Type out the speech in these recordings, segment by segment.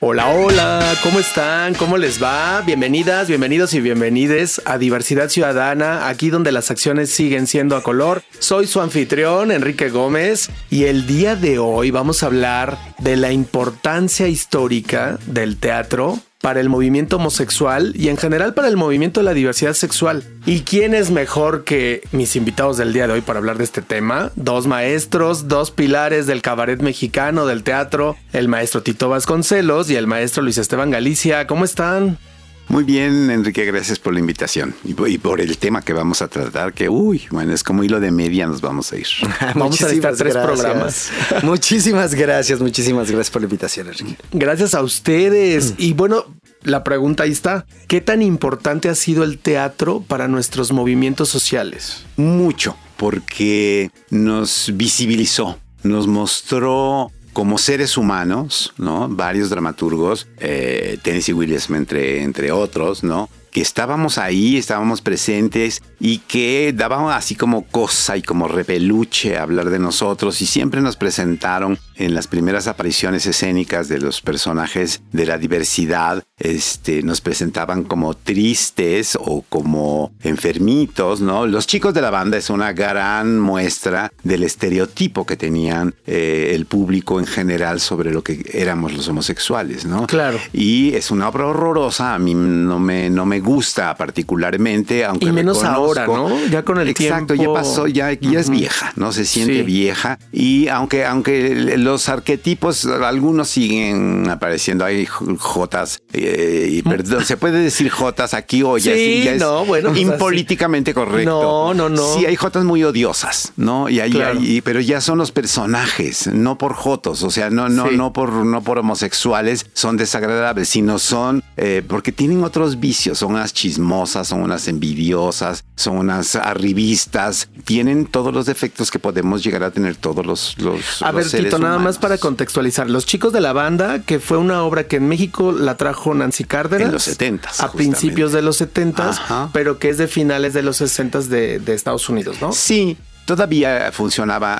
Hola, hola, ¿cómo están? ¿Cómo les va? Bienvenidas, bienvenidos y bienvenides a Diversidad Ciudadana, aquí donde las acciones siguen siendo a color. Soy su anfitrión, Enrique Gómez, y el día de hoy vamos a hablar de la importancia histórica del teatro para el movimiento homosexual y en general para el movimiento de la diversidad sexual. ¿Y quién es mejor que mis invitados del día de hoy para hablar de este tema? Dos maestros, dos pilares del cabaret mexicano, del teatro, el maestro Tito Vasconcelos y el maestro Luis Esteban Galicia. ¿Cómo están? Muy bien, Enrique, gracias por la invitación y por, el tema que vamos a tratar, que, uy, bueno, es como hilo de media, nos vamos a ir. vamos a necesitar tres programas. muchísimas gracias, muchísimas gracias por la invitación, Enrique. Gracias a ustedes. Y bueno, la pregunta ahí está. ¿Qué tan importante ha sido el teatro para nuestros movimientos sociales? Mucho, porque nos visibilizó, nos mostró como seres humanos, ¿no? Varios dramaturgos, eh, Tennessee Williams entre, entre otros, ¿no? que estábamos ahí, estábamos presentes y que daban así como cosa y como repeluche hablar de nosotros y siempre nos presentaron en las primeras apariciones escénicas de los personajes de la diversidad, este, nos presentaban como tristes o como enfermitos, ¿no? Los chicos de la banda es una gran muestra del estereotipo que tenían eh, el público en general sobre lo que éramos los homosexuales, ¿no? Claro. Y es una obra horrorosa, a mí no me, no me gusta particularmente, aunque y menos ahora, ¿no? Ya con el Exacto, ya pasó, ya, ya es vieja, no se siente vieja y aunque aunque los arquetipos algunos siguen apareciendo hay jotas eh, y perdón, se puede decir jotas aquí o ya, sí, ya es no, bueno, impolíticamente correcto. No, no, no. Sí hay jotas muy odiosas, ¿no? Y ahí pero ya son los personajes, no por jotos, o sea, no no no por no por homosexuales son desagradables, sino son eh, porque tienen otros vicios, son unas chismosas, son unas envidiosas, son unas arribistas, tienen todos los defectos que podemos llegar a tener todos los, los A ver, Tito, nada más para contextualizar. Los chicos de la banda, que fue una obra que en México la trajo Nancy Cárdenas. En los 70 A principios de los 70 pero que es de finales de los 60 de, de Estados Unidos, ¿no? Sí, todavía funcionaba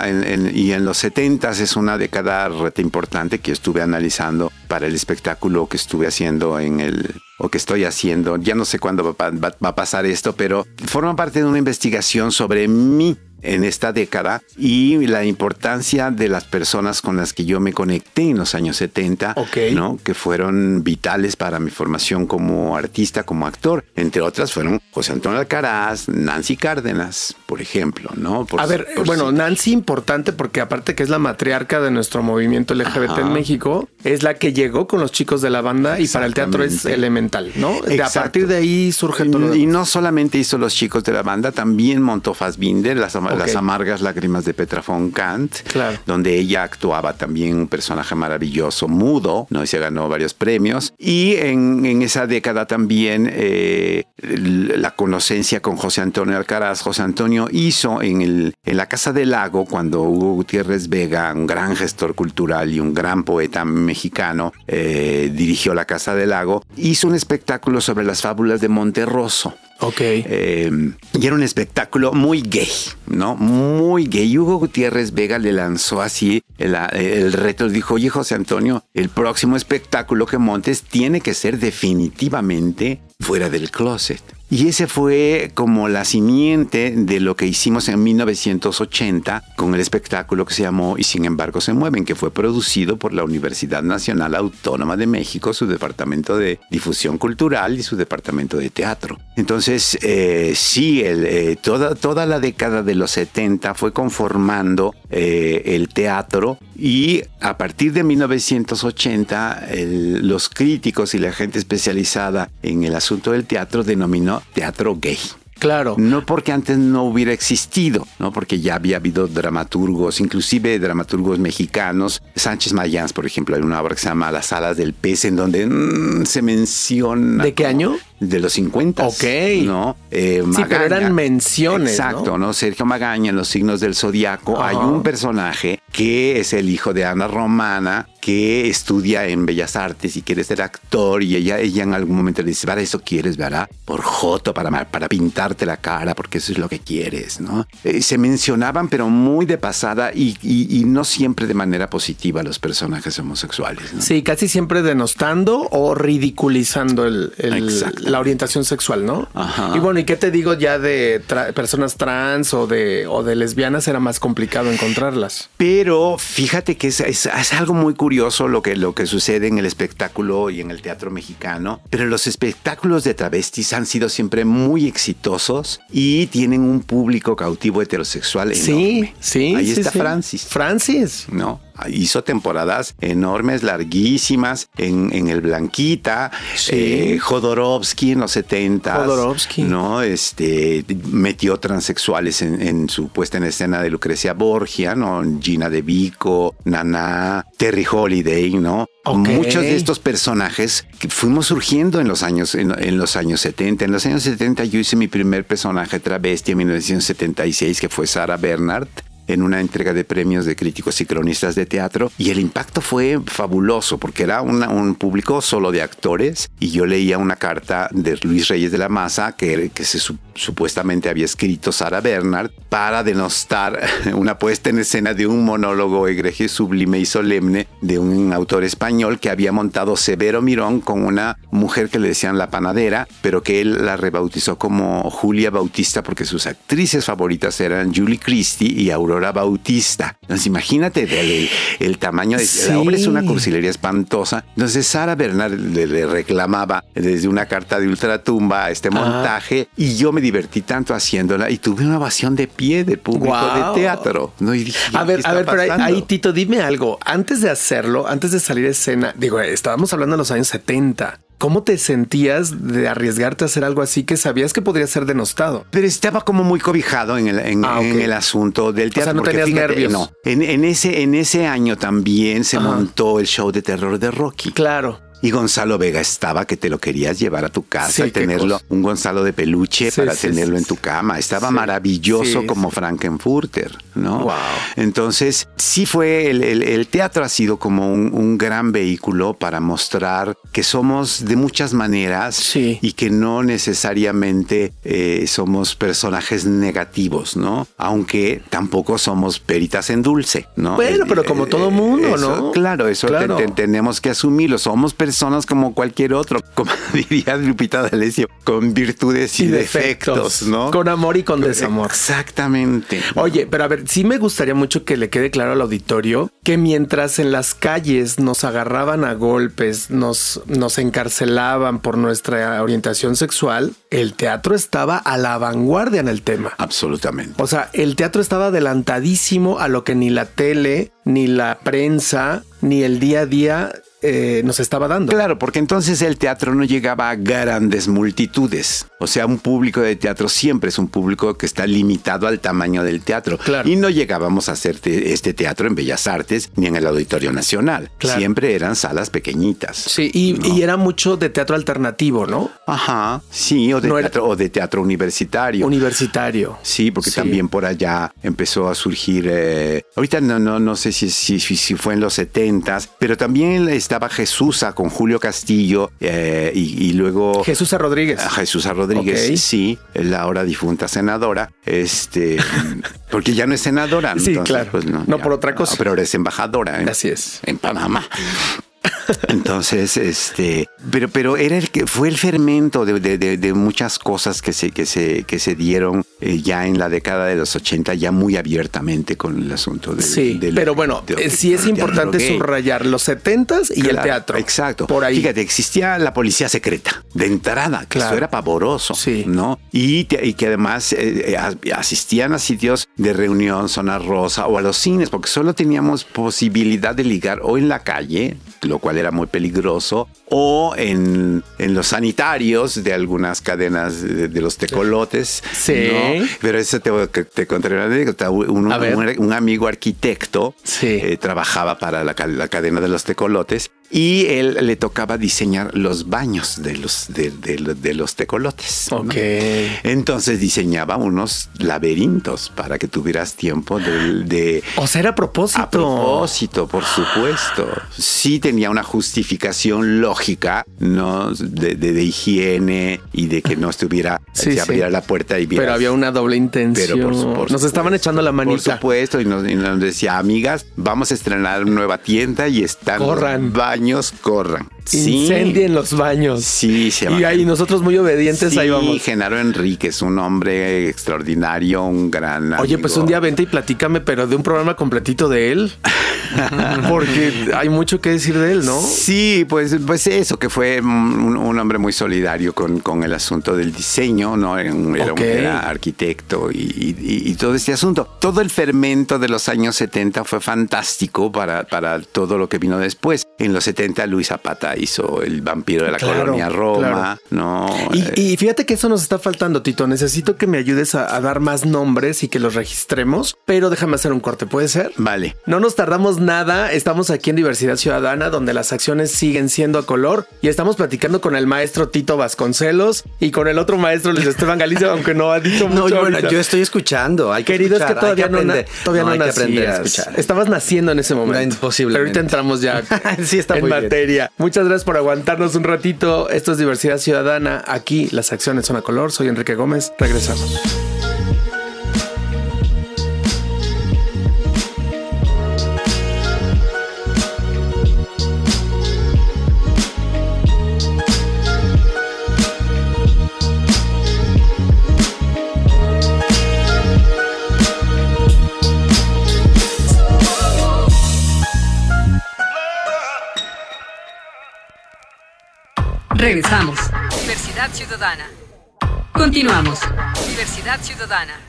y en los 70 es una década rete importante que estuve analizando para el espectáculo que estuve haciendo en el o que estoy haciendo. Ya no sé cuándo va, va a pasar esto, pero forma parte de una investigación sobre mí en esta década y la importancia de las personas con las que yo me conecté en los años 70, ¿no? que fueron vitales para mi formación como artista, como actor. Entre otras fueron José Antonio Alcaraz, Nancy Cárdenas, por ejemplo. ¿no? a ver, bueno, Nancy importante porque aparte que es la matriarca de nuestro movimiento LGBT en México, es la que llegó con los chicos de la banda y para el teatro es elemental, ¿no? De a partir de ahí surge todo. Y no solamente hizo los chicos de la banda, también montó Fassbinder, las las amargas lágrimas de Petra von Kant, donde ella actuaba también un personaje maravilloso, mudo, ¿no? Y se ganó varios premios. Y en, esa década también eh, la conocencia con José Antonio Alcaraz. José Antonio hizo en, el, en la Casa del Lago, cuando Hugo Gutiérrez Vega, un gran gestor cultural y un gran poeta mexicano, eh, dirigió la Casa del Lago, hizo un espectáculo sobre las fábulas de Monterroso. Ok. Eh, y era un espectáculo muy gay, ¿no? Muy gay. Hugo Gutiérrez Vega le lanzó así el, el reto. Dijo, oye, José Antonio, el próximo espectáculo que montes tiene que ser definitivamente fuera del closet. Y ese fue como la simiente de lo que hicimos en 1980 con el espectáculo que se llamó Y sin embargo se mueven, que fue producido por la Universidad Nacional Autónoma de México, su departamento de difusión cultural y su departamento de teatro. Entonces, eh, sí, eh, toda, toda la década de los 70 fue conformando eh, el teatro y a partir de 1980 los críticos y la gente especializada en el asunto del teatro denominó teatro gay. Claro. No porque antes no hubiera existido, ¿no? Porque ya había habido dramaturgos, inclusive dramaturgos mexicanos. Sánchez Mayans, por ejemplo, hay una obra que se llama Las alas del pez, en donde mm, se menciona. ¿De qué año? De los 50. Ok. ¿No? Eh, Sí, pero eran menciones, Exacto, ¿no? ¿no? Sergio Magaña en Los signos del zodiaco hay un personaje que es el hijo de Ana Romana que estudia en Bellas Artes y quiere ser actor y ella, ella en algún momento le dice, para eso quieres, ¿verdad? Por Joto, para, para pintarte la cara, porque eso es lo que quieres, ¿no? Eh, se mencionaban, pero muy de pasada y, y- y no siempre de manera positiva los personajes homosexuales, ¿no? Sí, casi siempre denostando o ridiculizando el- el-. La orientación sexual, ¿no? Ajá. Y bueno, ¿y qué te digo ya de tra- personas trans o de, o de lesbianas? Era más complicado encontrarlas. Pero fíjate que es, es- es algo muy curioso lo que, lo que sucede en el espectáculo y en el teatro mexicano. Pero los espectáculos de travestis han sido siempre muy exitosos y tienen un público cautivo heterosexual Sí, enorme. sí. Ahí sí, está sí. Francis. Francis. ¿no? Hizo temporadas enormes, larguísimas, en, en el Blanquita, Sí. eh, Jodorowsky en los 70 Jodorowsky. ¿no? Este, metió transexuales en, en su puesta en escena de Lucrecia Borgia, ¿no? Gina De Vico, Nana, Terry Holiday, ¿no? Muchos de estos personajes que fuimos surgiendo en los años en, en los años 70. En los años 70 yo hice mi primer personaje travesti en 1976 que fue Sara Bernhardt en una entrega de premios de críticos y cronistas de teatro y el impacto fue fabuloso porque era una- un público solo de actores y yo leía una carta de Luis Reyes de la Maza que, que se su- supuestamente había escrito Sara Bernhardt para denostar una puesta en escena de un monólogo egregio, sublime y solemne de un autor español que había montado Severo Mirón con una mujer que le decían la panadera, pero que él la rebautizó como Julia Bautista porque sus actrices favoritas eran Julie Christie y Aurora Bautista. Entonces imagínate el, el- el tamaño de Sí. la obra es una cursilería espantosa. Entonces Sara Bernard le, le reclamaba desde una carta de ultratumba a este montaje y yo me divertí tanto haciéndola y tuve una ovación de pie del público de teatro. ¿no? Y dije, A ¿qué ver, a ver, pero ahí, ahí, Tito, dime algo. Antes de hacerlo, antes de salir a escena, digo, estábamos hablando de los años 70. ¿Cómo te sentías de arriesgarte a hacer algo así que sabías que podría ser denostado? Pero estaba como muy cobijado en el, en, Ah, en el asunto del teatro. sea, no tenías nervios. No, en, en ese, en ese año también se Ajá. montó el show de terror de Rocky. Claro. Y Gonzalo Vega estaba que te lo querías llevar a tu casa Sí, tenerlo, un Gonzalo de peluche Sí, para sí, tenerlo en tu cama. Estaba maravilloso como. Frankenfurter, ¿no? Wow. Entonces, sí fue, el, el- el teatro ha sido como un, un gran vehículo para mostrar que somos de muchas maneras Sí. y que no necesariamente eh, somos personajes negativos, ¿no? Aunque tampoco somos peritas en dulce, ¿no? Bueno, pero como eh, todo mundo, eso, ¿no? Claro, eso te- Claro. te- tenemos que asumirlo. Somos personas como cualquier otro, como diría Lupita D'Alessio, con virtudes y, defectos, ¿no? Con amor y con desamor. Exactamente. Oye, pero a ver, sí me gustaría mucho que le quede claro al auditorio que mientras en las calles nos agarraban a golpes, nos, nos encarcelaban por nuestra orientación sexual, el teatro estaba a la vanguardia en el tema. Absolutamente. O sea, el teatro estaba adelantadísimo a lo que ni la tele, ni la prensa, ni el día a día eh, nos estaba dando. Claro, porque entonces el teatro no llegaba a grandes multitudes. O sea, un público de teatro siempre es un público que está limitado al tamaño del teatro. Claro. Y no llegábamos a hacer te- este teatro en Bellas Artes ni en el Auditorio Nacional. Claro. Siempre eran salas pequeñitas. Sí, y, ¿no? y era mucho de teatro alternativo, ¿no? Ajá, sí, o de, No era- teatro, o de teatro universitario. Universitario. Sí, porque Sí. también por allá empezó a surgir. eh, ahorita no, no, no sé si, si, si, fue en los 70s, pero también estaba Jesús con Julio Castillo eh, y, y luego. Jesús Rodríguez. a Jesús Rodríguez, sí, la ahora difunta senadora, este, porque ya no es senadora. Sí, entonces, pues, claro. No, por otra cosa. pero ahora es embajadora. en- Así es. En Panamá. Entonces, este, pero, pero era el que fue el fermento de, de- de- de muchas cosas que se, que se, que se dieron eh, ya en la década de los 80, ya muy abiertamente con el asunto del. Sí, del- pero bueno, eh, sí es importante subrayar los setentas y el Claro, teatro. Exacto. Por ahí. Fíjate, existía la policía secreta de entrada, que Claro. eso era pavoroso, Sí. ¿no? Y, te- y que además eh, eh, as- asistían a sitios de reunión, zona rosa o a los cines, porque solo teníamos posibilidad de ligar o en la calle, lo cual era muy peligroso, o en, en los sanitarios de algunas cadenas de, de los tecolotes. Sí. ¿no? Pero eso te, te, contaré una anécdota. Un, amigo arquitecto Sí. eh, trabajaba para la, la cadena de los tecolotes y él le tocaba diseñar los baños de los, de, de- de los tecolotes. ¿no? Entonces diseñaba unos laberintos para que tuvieras tiempo de, de- O sea, era a propósito. a propósito, por supuesto. Sí tenía una justificación lógica, ¿no? De, higiene y de que no estuviera, Sí, se sí. abriera la puerta y vieras. Pero había una doble intención. Pero por, por Nos estaban echando la Por manita. supuesto, y nos, y nos decía, amigas, vamos a estrenar nueva tienda y están Corran. los corran. Sí. Incendien los baños. Sí, se Y ahí nosotros muy obedientes Sí, ahí vamos. Genaro Enríquez, un hombre extraordinario, un gran Oye, pues amigo. un día vente y platícame, pero de un programa completito de él. Porque hay mucho que decir de él, ¿no? Sí, pues, pues eso, que fue un, un hombre muy solidario con, con el asunto del diseño, ¿no? Era, un, era un- Ok. era arquitecto y, y- y todo este asunto. Todo el fermento de los años 70 fue fantástico para, para todo lo que vino después. En los 70 Luis Zapata hizo El vampiro de la Claro, colonia Roma, claro. ¿no? Y, Eh, y fíjate que eso nos está faltando, Tito. Necesito que me ayudes a, a dar más nombres y que los registremos, pero déjame hacer un corte, ¿puede ser? Vale. No nos tardamos nada, estamos aquí en Diversidad Ciudadana, donde las acciones siguen siendo a color y estamos platicando con el maestro Tito Vasconcelos y con el otro maestro Luis Esteban Galicia, aunque no ha dicho No, mucho. yo, bueno, yo estoy escuchando. Hay que Querido, es que hay todavía no, todavía no, hay que aprender a nacías. escuchar. Estabas naciendo en ese momento. No, posiblemente. Pero ahorita entramos ya Sí, está en muy bien. materia. Muchas gracias por aguantarnos un ratito. Esto es Diversidad Ciudadana. Aquí las acciones son a color. Soy Enrique Gómez. Regresamos. Regresamos. Diversidad Ciudadana. Continuamos. Diversidad Ciudadana.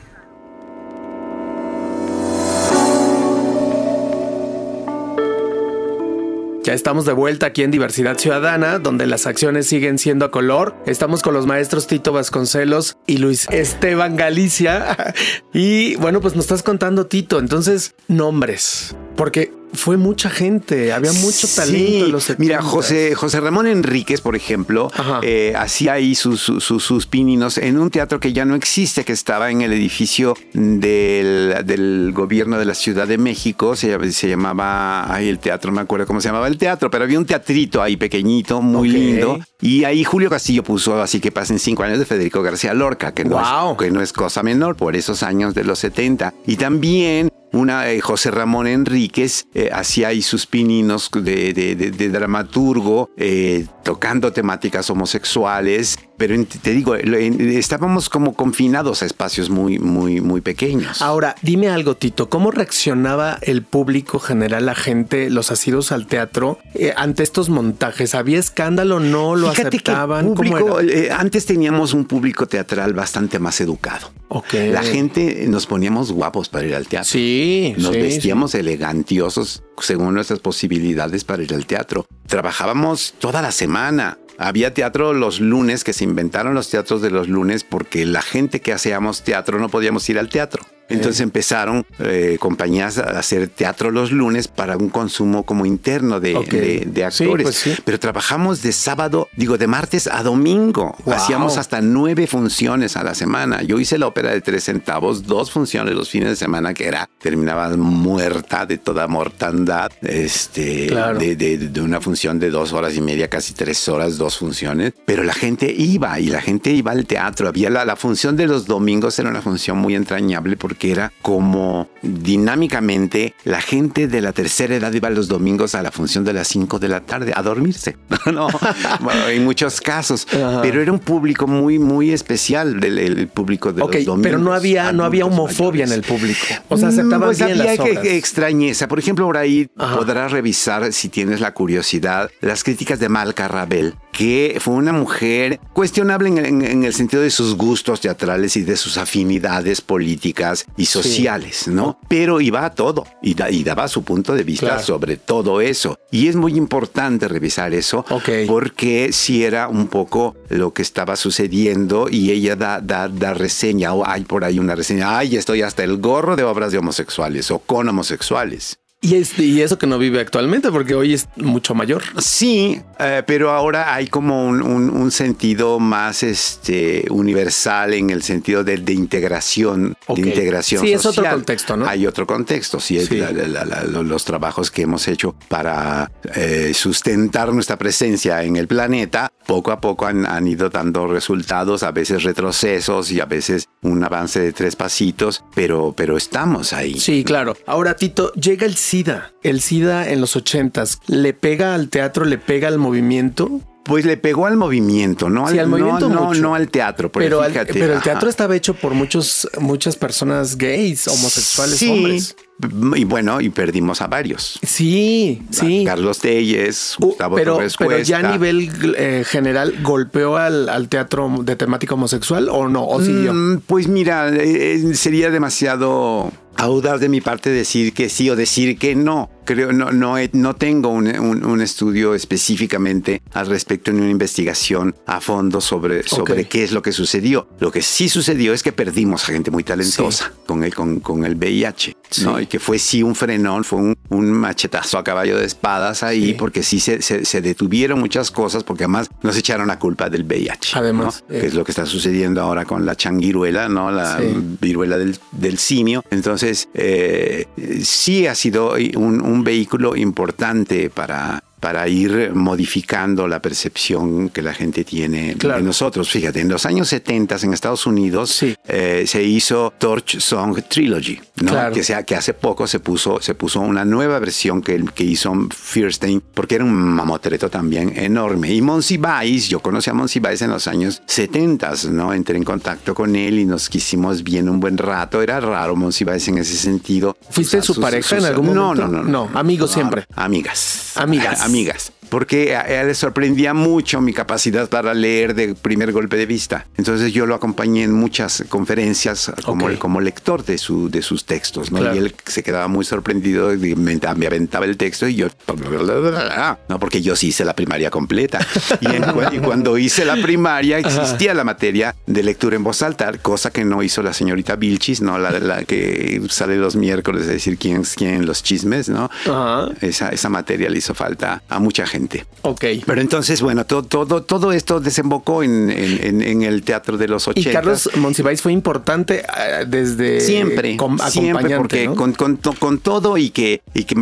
Ya estamos de vuelta aquí en Diversidad Ciudadana, donde las acciones siguen siendo a color. Estamos con los maestros Tito Vasconcelos y Luis Esteban Galicia. Y bueno, pues nos estás contando, Tito. Entonces, nombres. Porque fue mucha gente, había mucho talento en los 70. Mira, José, José Ramón Enríquez, por ejemplo, eh, hacía ahí sus, sus, sus- pininos en un teatro que ya no existe, que estaba en el edificio del, del gobierno de la Ciudad de México. Se, se llamaba, ay, el teatro, no me acuerdo cómo se llamaba el teatro, pero había un teatrito ahí pequeñito, muy lindo. Y ahí Julio Castillo puso así que pasen cinco años de Federico García Lorca, que no, Wow. es, que no es cosa menor por esos años de los 70. Y también una eh, José Ramón Enríquez eh, hacía ahí sus pininos de, dramaturgo, eh, tocando temáticas homosexuales, pero te digo, estábamos como confinados a espacios muy, muy, muy pequeños. Ahora, dime algo, Tito. ¿Cómo reaccionaba el público general, la gente, los asidos al teatro eh, ante estos montajes? ¿Había escándalo? ¿No lo Fíjate aceptaban? que el ¿Cómo público, era? eh, antes teníamos un público teatral bastante más educado. Ok. La gente eh, nos poníamos guapos para ir al teatro. Sí, Nos sí, vestíamos elegantiosos según nuestras posibilidades para ir al teatro. Trabajábamos toda la semana. Había teatro los lunes, que se inventaron los teatros de los lunes porque la gente que hacíamos teatro no podíamos ir al teatro. Entonces empezaron eh, compañías a hacer teatro los lunes para un consumo como interno de, Ok. de- de Sí, actores. pues sí. Pero trabajamos de sábado, digo, de martes a domingo. Wow. Hacíamos hasta nueve funciones a la semana. Yo hice la ópera de tres centavos, dos funciones los fines de semana, que era, terminaba muerta de toda mortandad, este, Claro. de, de- de una función de dos horas y media, casi tres horas, dos funciones. Pero la gente iba y la gente iba al teatro. Había la, la función de los domingos, era una función muy entrañable porque era como dinámicamente la gente de la tercera edad iba los domingos a la función de las cinco de la tarde a dormirse. no, bueno, en muchos casos. Ajá. Pero era un público muy, muy especial del el público de los domingos. pero no había, no había homofobia en el público. O sea, aceptaban Mm, pues bien había las que- obras. que extrañeza. Por ejemplo, por ahí Ajá. podrás revisar, si tienes la curiosidad, las críticas de Malca Rabel, que fue una mujer cuestionable en, en- en el sentido de sus gustos teatrales y de sus afinidades políticas, y sociales, ¿no? Pero iba a todo y, daba su punto de vista sobre todo eso. Y es muy importante revisar eso porque si era un poco lo que estaba sucediendo y ella da, da, da reseña o hay por ahí una reseña, ay, estoy hasta el gorro de obras de homosexuales o con homosexuales. Y, y eso que no vive actualmente, porque hoy es mucho mayor. Sí, eh, pero ahora hay como un, sentido más este, universal en el sentido de, integración. De integración sí, es otro contexto, ¿no? Hay otro contexto, sí, es los trabajos que hemos hecho para eh, sustentar nuestra presencia en el planeta, poco a poco han, han ido dando resultados, a veces retrocesos y a veces un avance de tres pasitos, pero, pero estamos ahí. Sí, claro. Ahora, Tito, llega el SIDA. El SIDA en los ochentas, ¿le pega al teatro, le pega al movimiento? Pues le pegó al movimiento, no al, movimiento no, no, al teatro. Pero, pero el teatro estaba hecho por muchos, muchas personas gays, homosexuales, sí, hombres. Y bueno, y perdimos a varios. Sí, sí. Carlos Telles, uh, Gustavo pero, Pero ya a nivel eh, general, ¿golpeó al, teatro de temática homosexual o no? ¿O siguió? Mm, pues mira, eh, sería demasiado audaz de mi parte decir que sí o decir que no creo, no, no, no tengo un, estudio específicamente al respecto ni una investigación a fondo sobre, sobre qué es lo que sucedió. Lo que sí sucedió es que perdimos a gente muy talentosa con, el, con, con, el VIH, ¿no? Y que fue sí un frenón, fue un, un machetazo a caballo de espadas ahí, porque sí se, se, detuvieron muchas cosas, porque además nos echaron la culpa del VIH. Además, que es lo que está sucediendo ahora con la changuiruela, ¿no? La viruela del, del, simio. Entonces, eh, sí ha sido un, un vehículo importante para para ir modificando la percepción que la gente tiene de nosotros. Fíjate, en los años 70 en Estados Unidos eh, se hizo Torch Song Trilogy, ¿no? que, sea, que hace poco se puso, se puso una nueva versión que, que hizo Fierstein, porque era un mamotreto también enorme. Y Monsiváis, yo conocí a Monsiváis en los años 70, ¿no? entré en contacto con él y nos quisimos bien un buen rato. Era raro Monsiváis en ese sentido. ¿Fuiste su pareja en algún momento? No, no, no. No, amigos siempre. Amigas. Amigas amigas porque a él le sorprendía mucho mi capacidad para leer de primer golpe de vista. Entonces yo lo acompañé en muchas conferencias como, como lector de, su, de sus textos, ¿no? Y él se quedaba muy sorprendido, y me, aventaba el texto y yo, no, porque yo sí hice la primaria completa. Y, cuando hice la primaria existía la materia de lectura en voz alta, cosa que no hizo la señorita Vilchis, ¿no? La, la que sale los miércoles a decir quién es quién los chismes, ¿no? Esa, esa materia le hizo falta a mucha gente Ok. Pero entonces, bueno, todo, todo, todo esto desembocó en, en, el teatro de los 80. Y Carlos Monsiváis fue importante eh, desde... Siempre, siempre, porque con, con, con, todo y que, y que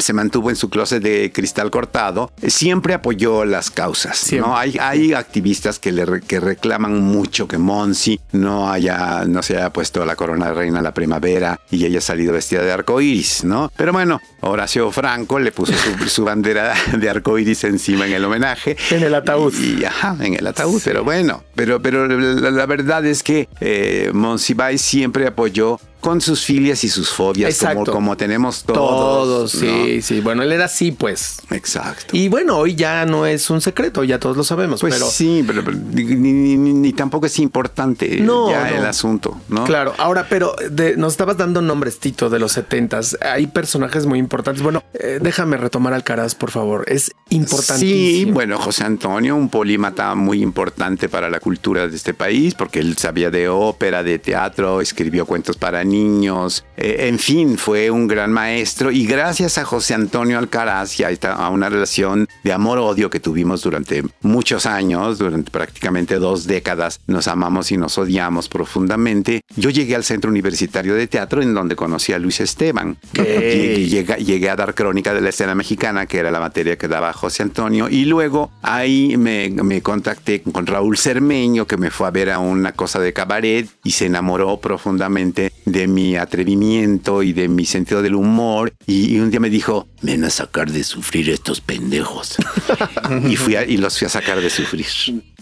se mantuvo en su closet de cristal cortado, siempre apoyó las causas. ¿no? Hay, hay activistas que, le, que reclaman mucho que Monsi no, haya, no se haya puesto la corona de reina la primavera y haya salido vestida de arco iris, ¿no? Pero bueno, Horacio Franco le puso su, su bandera de arco iris encima en el homenaje. En el ataúd. Y, ajá, en el ataúd, pero bueno, pero, pero la, verdad es que eh, Monsiváis siempre apoyó con sus filias y sus fobias, como, como, tenemos todos. Todos, sí, sí. Bueno, él era así, pues. Exacto. Y bueno, hoy ya no es un secreto, ya todos lo sabemos. Pues pero... sí, pero, ni, tampoco es importante ya el asunto, ¿no? Claro, ahora, pero nos estabas dando nombres, Tito, de los setentas. Hay personajes muy importantes. Bueno, eh, déjame retomar al Caraz, por favor. Es importantísimo. Sí, bueno, José Antonio, un polímata muy importante para la cultura de este país, porque él sabía de ópera, de teatro, escribió cuentos para niños, eh, en fin, fue un gran maestro y gracias a José Antonio Alcaraz y a, una relación de amor-odio que tuvimos durante muchos años, durante prácticamente dos décadas, nos amamos y nos odiamos profundamente. Yo llegué al Centro Universitario de Teatro en donde conocí a Luis Esteban. y Llegué, a dar crónica de la escena mexicana, que era la materia que daba José Antonio, y luego ahí me, me contacté con Raúl Cermeño, que me fue a ver a una cosa de cabaret y se enamoró profundamente de de mi atrevimiento y de mi sentido del humor. Y, un día me dijo, ven a sacar de sufrir estos pendejos. y, fui y los fui a sacar de sufrir.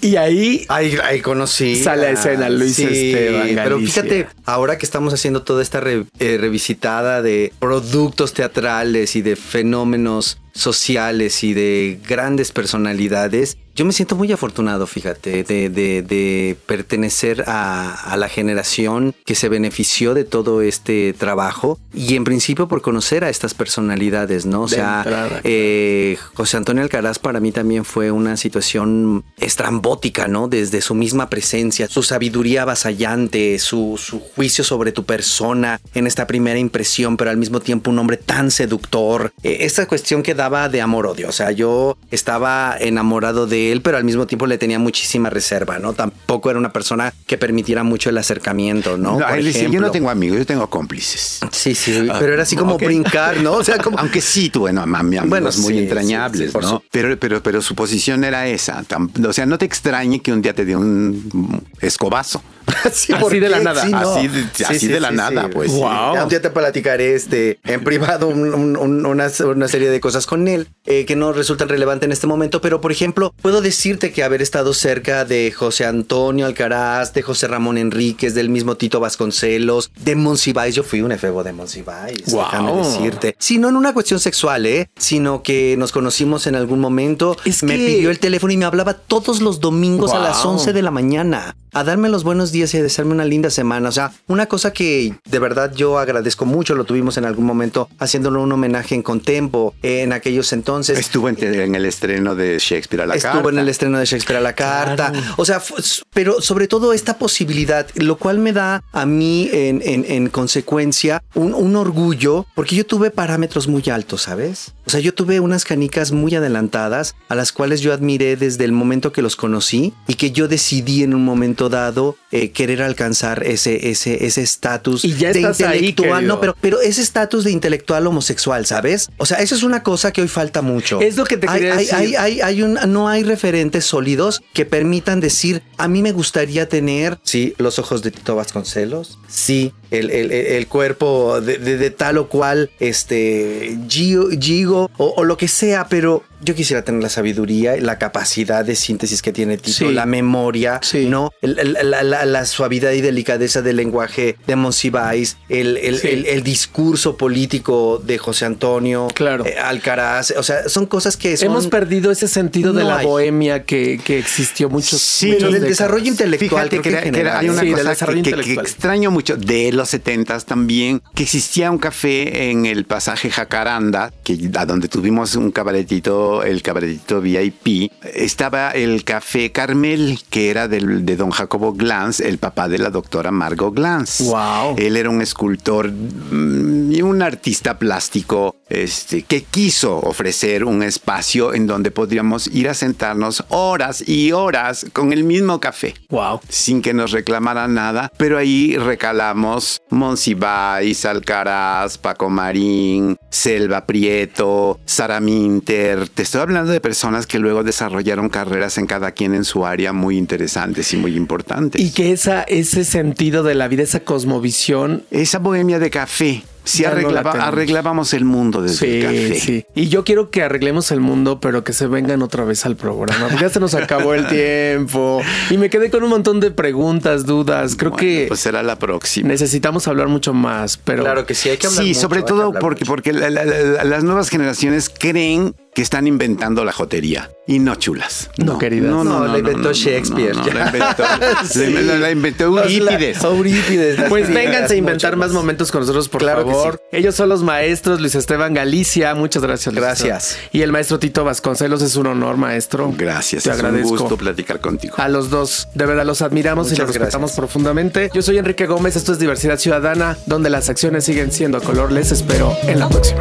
Y ahí, ahí, ahí conocí. Sale a escena Luis Esteban. Pero fíjate, ahora que estamos haciendo toda esta eh, revisitada de productos teatrales y de fenómenos sociales y de grandes personalidades, Yo me siento muy afortunado, fíjate, de, de, de pertenecer a, a, la generación que se benefició de todo este trabajo y en principio por conocer a estas personalidades, ¿no? O sea, eh, José Antonio Alcaraz para mí también fue una situación estrambótica, ¿no? Desde su misma presencia, su sabiduría avasallante, su, su juicio sobre tu persona en esta primera impresión, pero al mismo tiempo un hombre tan seductor. Eh, esta cuestión que daba de amor-odio, o sea, yo estaba enamorado de él, pero al mismo tiempo le tenía muchísima reserva, ¿no? Tampoco era una persona que permitiera mucho el acercamiento, ¿no? no Por ejemplo, yo no tengo amigos, yo tengo cómplices. Sí, sí, pero era así como okay. brincar, ¿no? O sea, como... Aunque sí, tú, bueno, amigos bueno, muy sí, entrañables, sí, sí, ¿no? Pero, pero, pero su posición era esa. O sea, no te extrañe que un día te dio un escobazo. Sí, así de la nada. Sí, no. Así de, sí, así de la nada, pues. Wow. Ya un día te platicaré este, en privado un, un, un, una, una, serie de cosas con él eh, que no resultan relevantes en este momento. Pero, por ejemplo, puedo decirte que haber estado cerca de José Antonio Alcaraz, de José Ramón Enríquez, del mismo Tito Vasconcelos, de Monsiváis. Yo fui un efebo de Monsiváis, wow. déjame decirte. Sí, no en una cuestión sexual, ¿eh? Sino que nos conocimos en algún momento. Es me que... pidió el teléfono y me hablaba todos los domingos wow. a las 11 de la mañana a darme los buenos días y a desearme una linda semana. O sea, una cosa que de verdad yo agradezco mucho, lo tuvimos en algún momento haciéndole un homenaje en Contempo en aquellos entonces. Estuvo en, en el estreno de Shakespeare a la Estuvo carta. Estuvo en el estreno de Shakespeare a la carta. Claro. O sea, pero sobre todo esta posibilidad, lo cual me da a mí en, en, en consecuencia un, un orgullo, porque yo tuve parámetros muy altos, ¿sabes? O sea, yo tuve unas canicas muy adelantadas a las cuales yo admiré desde el momento que los conocí y que yo decidí en un momento dado eh, querer alcanzar ese ese ese estatus de intelectual, ahí, no, pero pero ese estatus de intelectual homosexual, ¿sabes? O sea, eso es una cosa que hoy falta mucho. Es lo que te quería hay, decir. Hay, hay, hay un, no hay referentes sólidos que permitan decir, a mí me gustaría tener, sí, los ojos de Tito Vasconcelos, sí, el, el, el cuerpo de, de, de, tal o cual, este, Gigo, Gigo o, o, lo que sea, pero yo quisiera tener la sabiduría, la capacidad de síntesis que tiene Tito, sí. la memoria, sí. ¿no? La, la, la, la, suavidad y delicadeza del lenguaje de Monsiváis, el, sí. el, discurso político de José Antonio claro. eh, Alcaraz, o sea, son cosas que son... Hemos perdido ese sentido no de la hay. bohemia que, que, existió muchos Sí, pero del desarrollo intelectual Fíjate que, era, que era, hay una cosa que, que, extraño mucho de los setentas también, que existía un café en el pasaje Jacaranda, que a donde tuvimos un cabaretito, el cabaretito VIP, estaba el café Carmel, que era del, de don Jacobo Glantz, el papá de la doctora Margot Glantz. Wow. Él era un escultor y un artista plástico este, que quiso ofrecer un espacio en donde podríamos ir a sentarnos horas y horas con el mismo café. Wow. Sin que nos reclamaran nada, pero ahí recalamos Monsiváis, Alcaraz, Paco Marín, Selva Prieto, Sara Minter. Te estoy hablando de personas que luego desarrollaron carreras en cada quien en su área muy interesantes y muy importantes. Y que esa, ese sentido de la vida, esa cosmovisión. Esa bohemia de café sí arreglaba, no arreglábamos el mundo desde sí, el café. Sí. Y yo quiero que arreglemos el mundo, pero que se vengan otra vez al programa. Ya se nos acabó el tiempo. Y me quedé con un montón de preguntas, dudas. Creo bueno, que. Pues será la próxima. Necesitamos hablar mucho más, pero. Claro que sí, hay que hablar. Sí, mucho, sobre todo porque, mucho. porque la, la, la, las nuevas generaciones creen que están inventando la jotería y no chulas. No, no queridas. No, no, no, la inventó Shakespeare. No, la inventó, sí. la, la, inventó Eurípides. Eurípides. Pues vénganse a inventar más momentos con nosotros, por claro favor. Sí. Ellos son los maestros, Luis Esteban Galicia. Muchas gracias. Luis gracias. Esteban. Y el maestro Tito Vasconcelos es un honor, maestro. Gracias. Te es agradezco. un gusto platicar contigo. A los dos. De verdad los admiramos Muchas y los respetamos profundamente. Yo soy Enrique Gómez. Esto es Diversidad Ciudadana, donde las acciones siguen siendo a color. Les espero en la próxima.